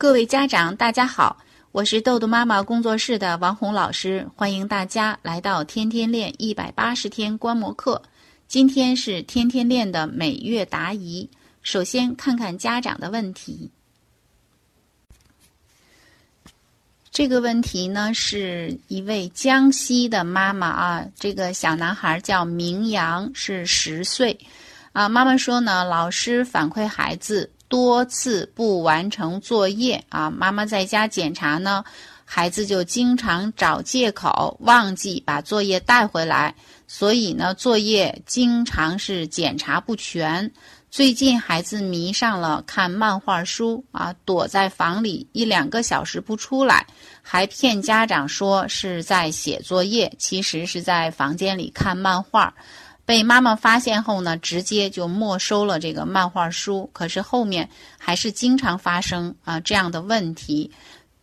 各位家长，大家好，我是豆豆妈妈工作室的王红老师，欢迎大家来到天天练一百八十天观摩课。今天是天天练的每月答疑，首先看看家长的问题。这个问题呢，是一位江西的妈妈啊，这个小男孩叫明阳，是十岁啊。妈妈说呢，老师反馈孩子。多次不完成作业啊，妈妈在家检查呢，孩子就经常找借口忘记把作业带回来，所以呢，作业经常是检查不全。最近孩子迷上了看漫画书啊，躲在房里一两个小时不出来，还骗家长说是在写作业，其实是在房间里看漫画。被妈妈发现后呢，直接就没收了这个漫画书。可是后面还是经常发生啊这样的问题。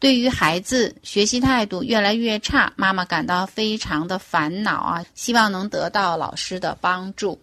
对于孩子学习态度越来越差，妈妈感到非常的烦恼啊，希望能得到老师的帮助。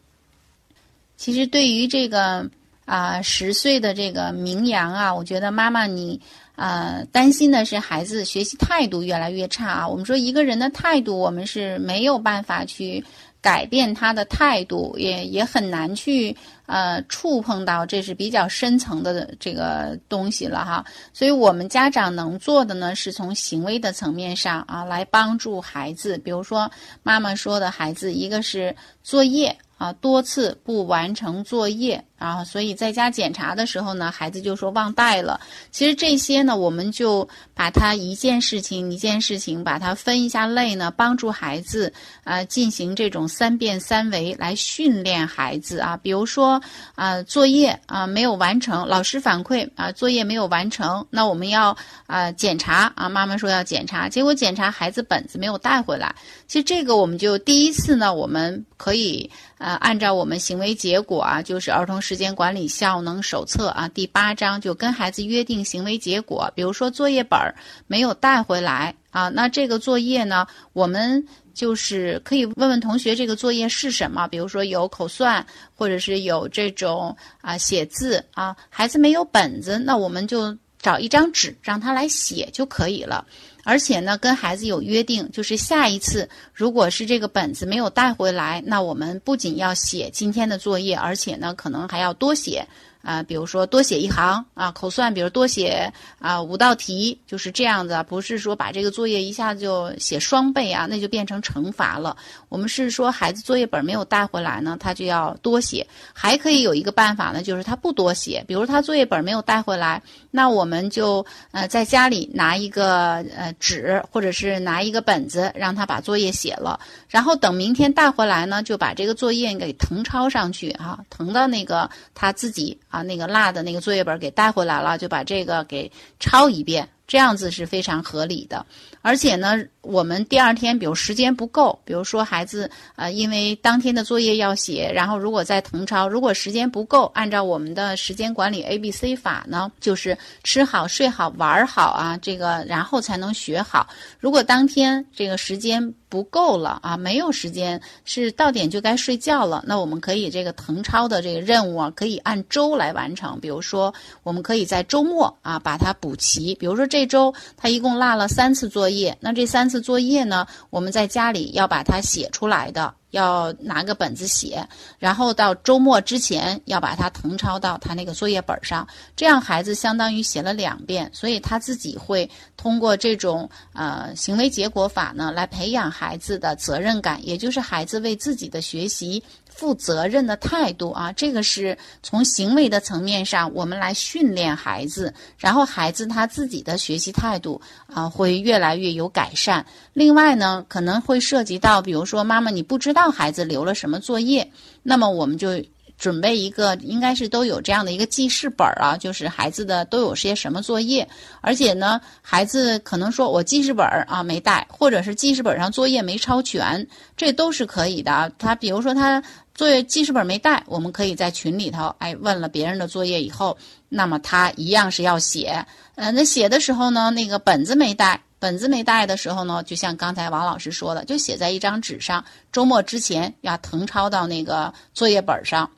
其实对于这个啊十岁的这个明阳啊，我觉得妈妈你呃担心的是孩子学习态度越来越差啊。我们说一个人的态度，我们是没有办法去。改变他的态度也也很难去呃触碰到，这是比较深层的这个东西了哈。所以我们家长能做的呢，是从行为的层面上啊来帮助孩子。比如说妈妈说的孩子，一个是作业。啊，多次不完成作业啊，所以在家检查的时候呢，孩子就说忘带了。其实这些呢，我们就把它一件事情一件事情把它分一下类呢，帮助孩子啊进行这种三变三维来训练孩子啊。比如说啊，作业啊没有完成，老师反馈啊作业没有完成，那我们要啊检查啊，妈妈说要检查，结果检查孩子本子没有带回来。其实这个我们就第一次呢，我们可以。呃，按照我们行为结果啊，就是《儿童时间管理效能手册》啊第八章，就跟孩子约定行为结果。比如说作业本儿没有带回来啊，那这个作业呢，我们就是可以问问同学这个作业是什么。比如说有口算，或者是有这种啊写字啊，孩子没有本子，那我们就找一张纸让他来写就可以了。而且呢，跟孩子有约定，就是下一次如果是这个本子没有带回来，那我们不仅要写今天的作业，而且呢，可能还要多写。啊，比如说多写一行啊，口算，比如多写啊五道题，就是这样子，不是说把这个作业一下子就写双倍啊，那就变成惩罚了。我们是说孩子作业本没有带回来呢，他就要多写。还可以有一个办法呢，就是他不多写，比如他作业本没有带回来，那我们就呃在家里拿一个呃纸，或者是拿一个本子，让他把作业写了，然后等明天带回来呢，就把这个作业给誊抄上去哈，誊到那个他自己。啊，那个落的那个作业本给带回来了，就把这个给抄一遍，这样子是非常合理的。而且呢，我们第二天，比如时间不够，比如说孩子呃，因为当天的作业要写，然后如果再誊抄，如果时间不够，按照我们的时间管理 A B C 法呢，就是吃好、睡好、玩好啊，这个然后才能学好。如果当天这个时间不够了啊，没有时间，是到点就该睡觉了，那我们可以这个誊抄的这个任务啊，可以按周来完成。比如说，我们可以在周末啊把它补齐。比如说这周他一共落了三次作业。业那这三次作业呢？我们在家里要把它写出来的，要拿个本子写，然后到周末之前要把它誊抄到他那个作业本上。这样孩子相当于写了两遍，所以他自己会通过这种呃行为结果法呢，来培养孩子的责任感，也就是孩子为自己的学习。负责任的态度啊，这个是从行为的层面上，我们来训练孩子，然后孩子他自己的学习态度啊会越来越有改善。另外呢，可能会涉及到，比如说妈妈你不知道孩子留了什么作业，那么我们就。准备一个，应该是都有这样的一个记事本啊，就是孩子的都有些什么作业，而且呢，孩子可能说我记事本啊没带，或者是记事本上作业没抄全，这都是可以的。他比如说他作业记事本没带，我们可以在群里头，哎，问了别人的作业以后，那么他一样是要写。呃，那写的时候呢，那个本子没带，本子没带的时候呢，就像刚才王老师说的，就写在一张纸上，周末之前要誊抄到那个作业本上。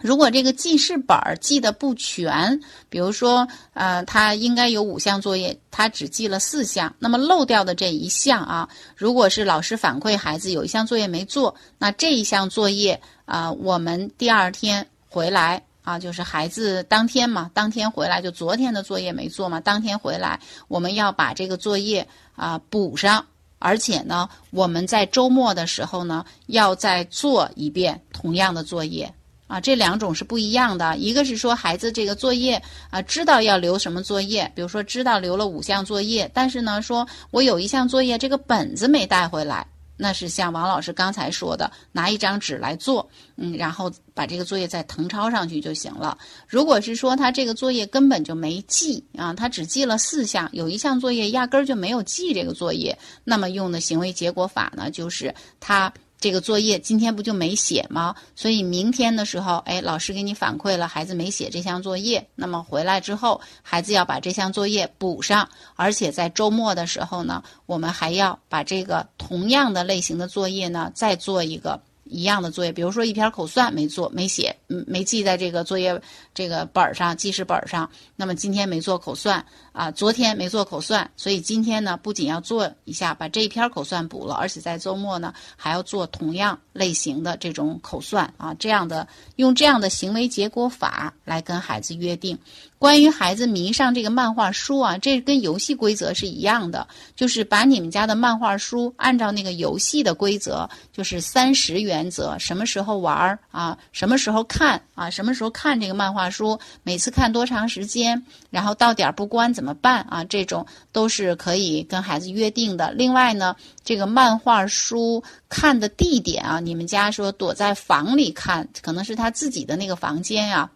如果这个记事本儿记得不全，比如说，呃，他应该有五项作业，他只记了四项，那么漏掉的这一项啊，如果是老师反馈孩子有一项作业没做，那这一项作业啊，我们第二天回来啊，就是孩子当天嘛，当天回来就昨天的作业没做嘛，当天回来我们要把这个作业啊补上，而且呢，我们在周末的时候呢，要再做一遍同样的作业。啊，这两种是不一样的。一个是说孩子这个作业啊，知道要留什么作业，比如说知道留了五项作业，但是呢，说我有一项作业这个本子没带回来，那是像王老师刚才说的，拿一张纸来做，嗯，然后把这个作业再誊抄上去就行了。如果是说他这个作业根本就没记啊，他只记了四项，有一项作业压根儿就没有记这个作业，那么用的行为结果法呢，就是他。这个作业今天不就没写吗？所以明天的时候，哎，老师给你反馈了，孩子没写这项作业。那么回来之后，孩子要把这项作业补上，而且在周末的时候呢，我们还要把这个同样的类型的作业呢，再做一个。一样的作业，比如说一篇口算没做、没写、嗯没记在这个作业这个本儿上、记事本儿上。那么今天没做口算啊，昨天没做口算，所以今天呢不仅要做一下把这一篇口算补了，而且在周末呢还要做同样类型的这种口算啊。这样的用这样的行为结果法来跟孩子约定。关于孩子迷上这个漫画书啊，这跟游戏规则是一样的，就是把你们家的漫画书按照那个游戏的规则，就是三十元原则，什么时候玩儿啊，什么时候看啊，什么时候看这个漫画书，每次看多长时间，然后到点儿不关怎么办啊？这种都是可以跟孩子约定的。另外呢，这个漫画书看的地点啊，你们家说躲在房里看，可能是他自己的那个房间呀。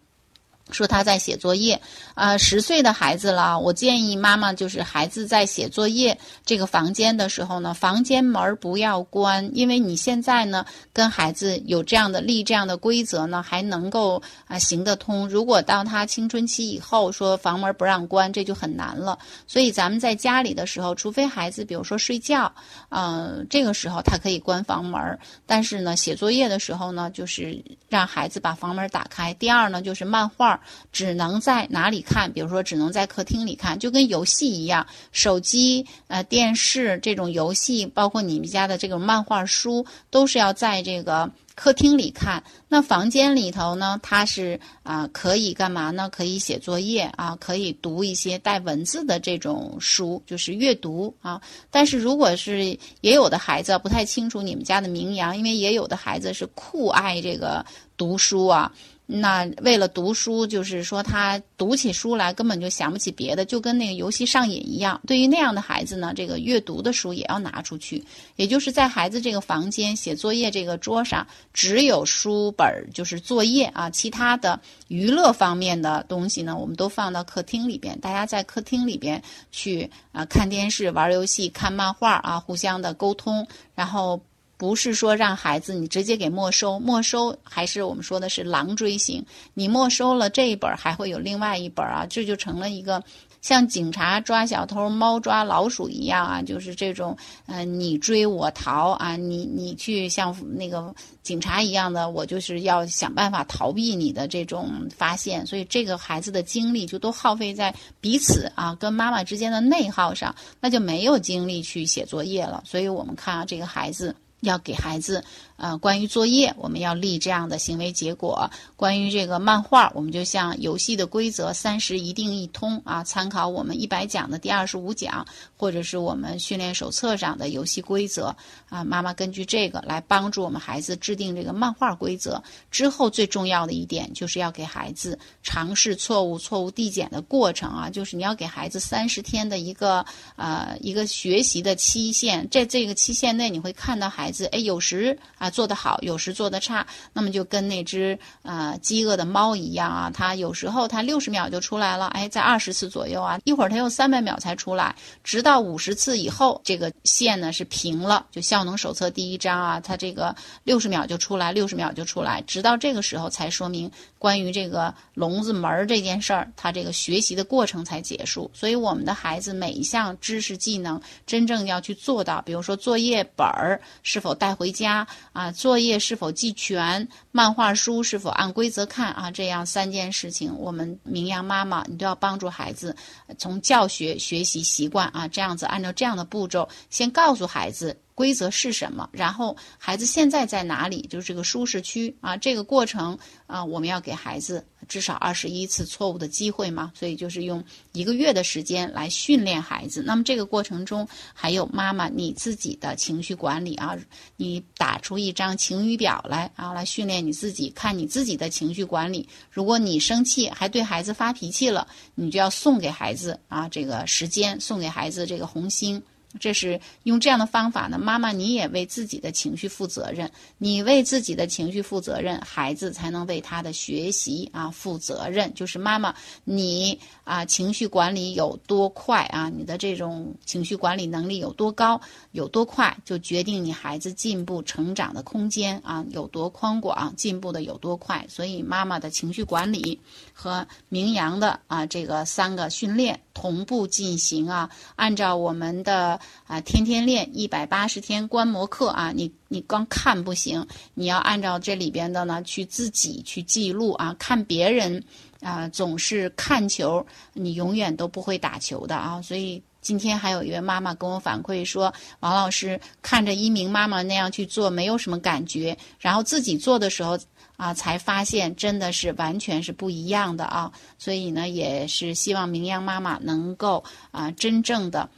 说他在写作业，呃，十岁的孩子了，我建议妈妈就是孩子在写作业这个房间的时候呢，房间门不要关，因为你现在呢跟孩子有这样的立这样的规则呢，还能够啊行得通。如果到他青春期以后说房门不让关，这就很难了。所以咱们在家里的时候，除非孩子比如说睡觉，嗯，这个时候他可以关房门，但是呢写作业的时候呢，就是让孩子把房门打开。第二呢就是漫画。只能在哪里看？比如说，只能在客厅里看，就跟游戏一样。手机、呃，电视这种游戏，包括你们家的这个漫画书，都是要在这个客厅里看。那房间里头呢，它是啊，可以干嘛呢？可以写作业啊，可以读一些带文字的这种书，就是阅读啊。但是如果是也有的孩子不太清楚你们家的名扬，因为也有的孩子是酷爱这个读书啊。那为了读书，就是说他读起书来根本就想不起别的，就跟那个游戏上瘾一样。对于那样的孩子呢，这个阅读的书也要拿出去，也就是在孩子这个房间写作业这个桌上，只有书本就是作业啊，其他的娱乐方面的东西呢，我们都放到客厅里边，大家在客厅里边去啊看电视、玩游戏、看漫画啊，互相的沟通，然后。不是说让孩子你直接给没收，没收还是我们说的是狼追型。你没收了这一本，还会有另外一本啊，这就成了一个像警察抓小偷、猫抓老鼠一样啊，就是这种呃你追我逃啊，你你去像那个警察一样的，我就是要想办法逃避你的这种发现。所以这个孩子的精力就都耗费在彼此啊跟妈妈之间的内耗上，那就没有精力去写作业了。所以我们看啊，这个孩子。要给孩子，呃，关于作业，我们要立这样的行为结果；关于这个漫画，我们就像游戏的规则，三十一定一通啊，参考我们一百讲的第二十五讲，或者是我们训练手册上的游戏规则啊。妈妈根据这个来帮助我们孩子制定这个漫画规则。之后最重要的一点就是要给孩子尝试错误、错误递减的过程啊，就是你要给孩子三十天的一个呃一个学习的期限，在这个期限内，你会看到孩子。哎，有时啊做得好，有时做得差，那么就跟那只呃饥饿的猫一样啊，它有时候它六十秒就出来了，哎，在二十次左右啊，一会儿它用三百秒才出来，直到五十次以后，这个线呢是平了，就效能手册第一章啊，它这个六十秒就出来，六十秒就出来，直到这个时候才说明关于这个笼子门儿这件事儿，它这个学习的过程才结束。所以我们的孩子每一项知识技能真正要去做到，比如说作业本儿是。否带回家啊？啊，作业是否记全，漫画书是否按规则看啊，这样三件事情，我们明阳妈妈你都要帮助孩子从教学学习习惯啊，这样子按照这样的步骤，先告诉孩子。规则是什么？然后孩子现在在哪里？就是这个舒适区啊，这个过程啊，我们要给孩子至少二十一次错误的机会嘛。所以就是用一个月的时间来训练孩子。那么这个过程中还有妈妈你自己的情绪管理啊，你打出一张晴雨表来啊，来训练你自己，看你自己的情绪管理。如果你生气还对孩子发脾气了，你就要送给孩子啊这个时间，送给孩子这个红星。这是用这样的方法呢，妈妈你也为自己的情绪负责任，你为自己的情绪负责任，孩子才能为他的学习啊负责任。就是妈妈你啊情绪管理有多快啊，你的这种情绪管理能力有多高有多快，就决定你孩子进步成长的空间啊有多宽广，进步的有多快。所以妈妈的情绪管理和明阳的啊这个三个训练同步进行啊，按照我们的。啊，天天练一百八十天观摩课啊！你你光看不行，你要按照这里边的呢去自己去记录啊。看别人啊，总是看球，你永远都不会打球的啊。所以今天还有一位妈妈跟我反馈说，王老师看着一鸣妈妈那样去做，没有什么感觉，然后自己做的时候啊，才发现真的是完全是不一样的啊。所以呢，也是希望明阳妈妈能够啊，真正的。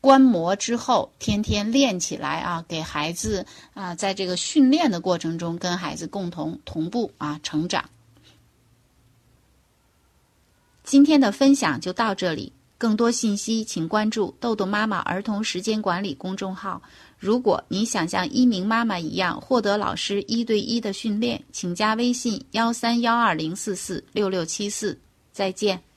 观摩之后，天天练起来啊，给孩子啊，在这个训练的过程中，跟孩子共同同步啊成长。今天的分享就到这里，更多信息请关注“豆豆妈妈儿童时间管理”公众号。如果你想像一鸣妈妈一样获得老师一对一的训练，请加微信幺三幺二零四四六六七四。再见。